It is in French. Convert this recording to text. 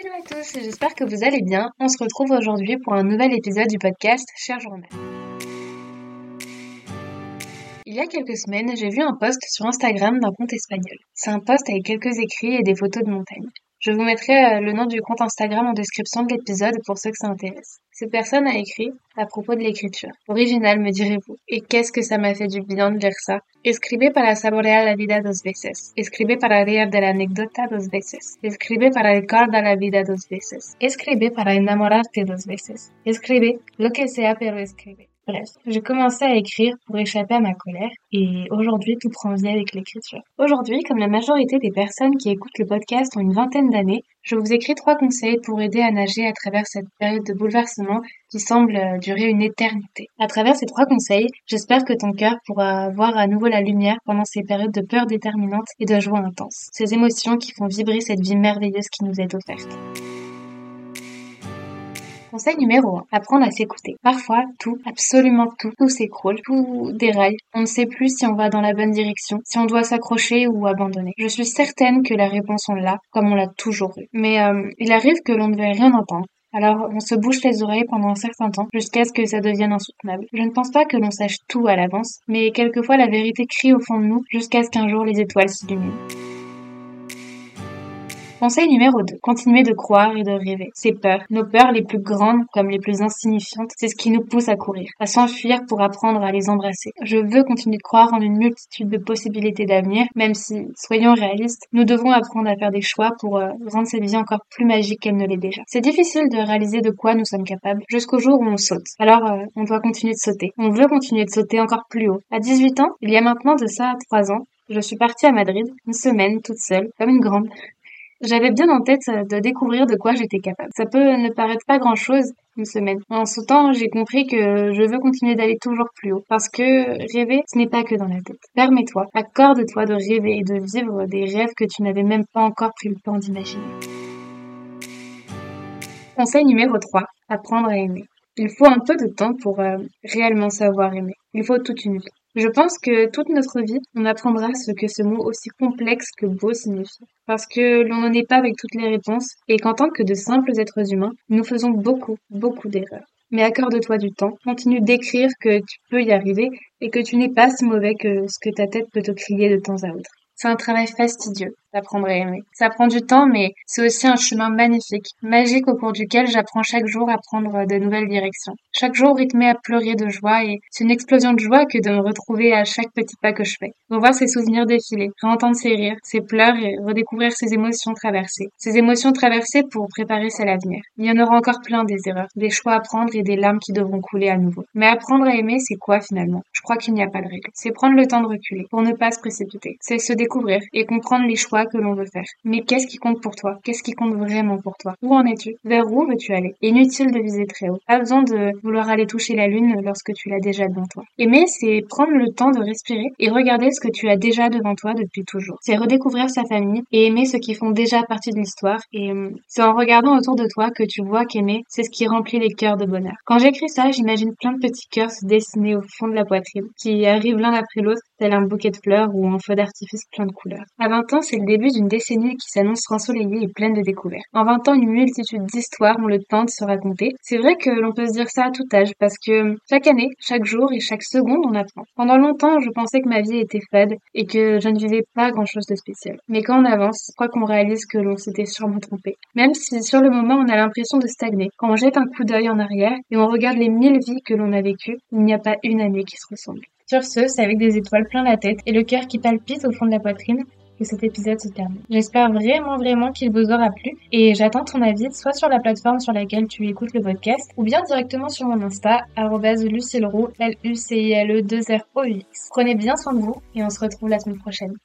Hello à tous, j'espère que vous allez bien. On se retrouve aujourd'hui pour un nouvel épisode du podcast Cher Journal. Il y a quelques semaines, j'ai vu un post sur Instagram d'un compte espagnol. C'est un post avec quelques écrits et des photos de montagnes. Je vous mettrai euh, le nom du compte Instagram en description de l'épisode pour ceux que ça intéresse. Cette personne a écrit à propos de l'écriture. Original, me direz-vous. Et qu'est-ce que ça m'a fait du bien de lire ça? Escribe para saborear la vida dos veces. Escribe para reír de la dos veces. Escribe para recordar la vida dos veces. Escribe para enamorarte dos veces. Escribe lo que sea pero escribe. Bref, j'ai commencé à écrire pour échapper à ma colère et aujourd'hui tout prend vie avec l'écriture. Aujourd'hui, comme la majorité des personnes qui écoutent le podcast ont une vingtaine d'années, je vous écris trois conseils pour aider à nager à travers cette période de bouleversement qui semble euh, durer une éternité. À travers ces trois conseils, j'espère que ton cœur pourra voir à nouveau la lumière pendant ces périodes de peur déterminante et de joie intense. Ces émotions qui font vibrer cette vie merveilleuse qui nous est offerte. Conseil numéro 1. Apprendre à s'écouter. Parfois, tout, absolument tout, tout s'écroule, tout déraille. On ne sait plus si on va dans la bonne direction, si on doit s'accrocher ou abandonner. Je suis certaine que la réponse on l'a, comme on l'a toujours eu. Mais euh, il arrive que l'on ne veuille rien entendre. Alors on se bouche les oreilles pendant un certain temps jusqu'à ce que ça devienne insoutenable. Je ne pense pas que l'on sache tout à l'avance, mais quelquefois la vérité crie au fond de nous jusqu'à ce qu'un jour les étoiles s'illuminent. Conseil numéro 2. Continuer de croire et de rêver. Ces peurs, nos peurs les plus grandes comme les plus insignifiantes, c'est ce qui nous pousse à courir, à s'enfuir pour apprendre à les embrasser. Je veux continuer de croire en une multitude de possibilités d'avenir, même si, soyons réalistes, nous devons apprendre à faire des choix pour euh, rendre cette vie encore plus magique qu'elle ne l'est déjà. C'est difficile de réaliser de quoi nous sommes capables jusqu'au jour où on saute. Alors, euh, on doit continuer de sauter. On veut continuer de sauter encore plus haut. À 18 ans, il y a maintenant de ça 3 ans, je suis partie à Madrid, une semaine, toute seule, comme une grande, j'avais bien en tête euh, de découvrir de quoi j'étais capable. Ça peut ne paraître pas grand chose, une semaine. En ce temps, j'ai compris que je veux continuer d'aller toujours plus haut. Parce que rêver, ce n'est pas que dans la tête. Permets-toi, accorde-toi de rêver et de vivre des rêves que tu n'avais même pas encore pris le temps d'imaginer. Conseil numéro 3. Apprendre à aimer. Il faut un peu de temps pour euh, réellement savoir aimer. Il faut toute une vie. Je pense que toute notre vie, on apprendra ce que ce mot aussi complexe que beau signifie. Parce que l'on n'en est pas avec toutes les réponses et qu'en tant que de simples êtres humains, nous faisons beaucoup, beaucoup d'erreurs. Mais accorde-toi du temps, continue d'écrire que tu peux y arriver et que tu n'es pas si mauvais que ce que ta tête peut te crier de temps à autre. C'est un travail fastidieux d'apprendre à aimer. Ça prend du temps, mais c'est aussi un chemin magnifique, magique au cours duquel j'apprends chaque jour à prendre de nouvelles directions. Chaque jour rythmé à pleurer de joie et c'est une explosion de joie que de me retrouver à chaque petit pas que je fais. Revoir ces souvenirs défiler, réentendre ses rires, ses pleurs et redécouvrir ses émotions traversées. Ces émotions traversées pour préparer celle à venir. Il y en aura encore plein des erreurs, des choix à prendre et des larmes qui devront couler à nouveau. Mais apprendre à aimer, c'est quoi finalement? Je crois qu'il n'y a pas de règle. C'est prendre le temps de reculer pour ne pas se précipiter. C'est se découvrir et comprendre les choix que l'on veut faire. Mais qu'est-ce qui compte pour toi? Qu'est-ce qui compte vraiment pour toi? Où en es-tu? Vers où veux-tu aller? Inutile de viser très haut. Pas besoin de vouloir aller toucher la lune lorsque tu l'as déjà devant toi. Aimer, c'est prendre le temps de respirer et regarder ce que tu as déjà devant toi depuis toujours. C'est redécouvrir sa famille et aimer ceux qui font déjà partie de l'histoire. Et hum, c'est en regardant autour de toi que tu vois qu'aimer, c'est ce qui remplit les cœurs de bonheur. Quand j'écris ça, j'imagine plein de petits cœurs se dessiner au fond de la poitrine, qui arrivent l'un après l'autre tel un bouquet de fleurs ou un feu d'artifice plein de couleurs. À 20 ans, c'est le début d'une décennie qui s'annonce ensoleillée et pleine de découvertes. En 20 ans, une multitude d'histoires ont le temps de se raconter. C'est vrai que l'on peut se dire ça à tout âge, parce que chaque année, chaque jour et chaque seconde, on apprend. Pendant longtemps, je pensais que ma vie était fade et que je ne vivais pas grand chose de spécial. Mais quand on avance, je crois qu'on réalise que l'on s'était sûrement trompé. Même si sur le moment, on a l'impression de stagner. Quand on jette un coup d'œil en arrière et on regarde les mille vies que l'on a vécues, il n'y a pas une année qui se ressemble. Sur ce, c'est avec des étoiles plein la tête et le cœur qui palpite au fond de la poitrine que cet épisode se termine. J'espère vraiment vraiment qu'il vous aura plu et j'attends ton avis soit sur la plateforme sur laquelle tu écoutes le podcast ou bien directement sur mon Insta lucilroux l u c i l e 2 r o u x. Prenez bien soin de vous et on se retrouve la semaine prochaine.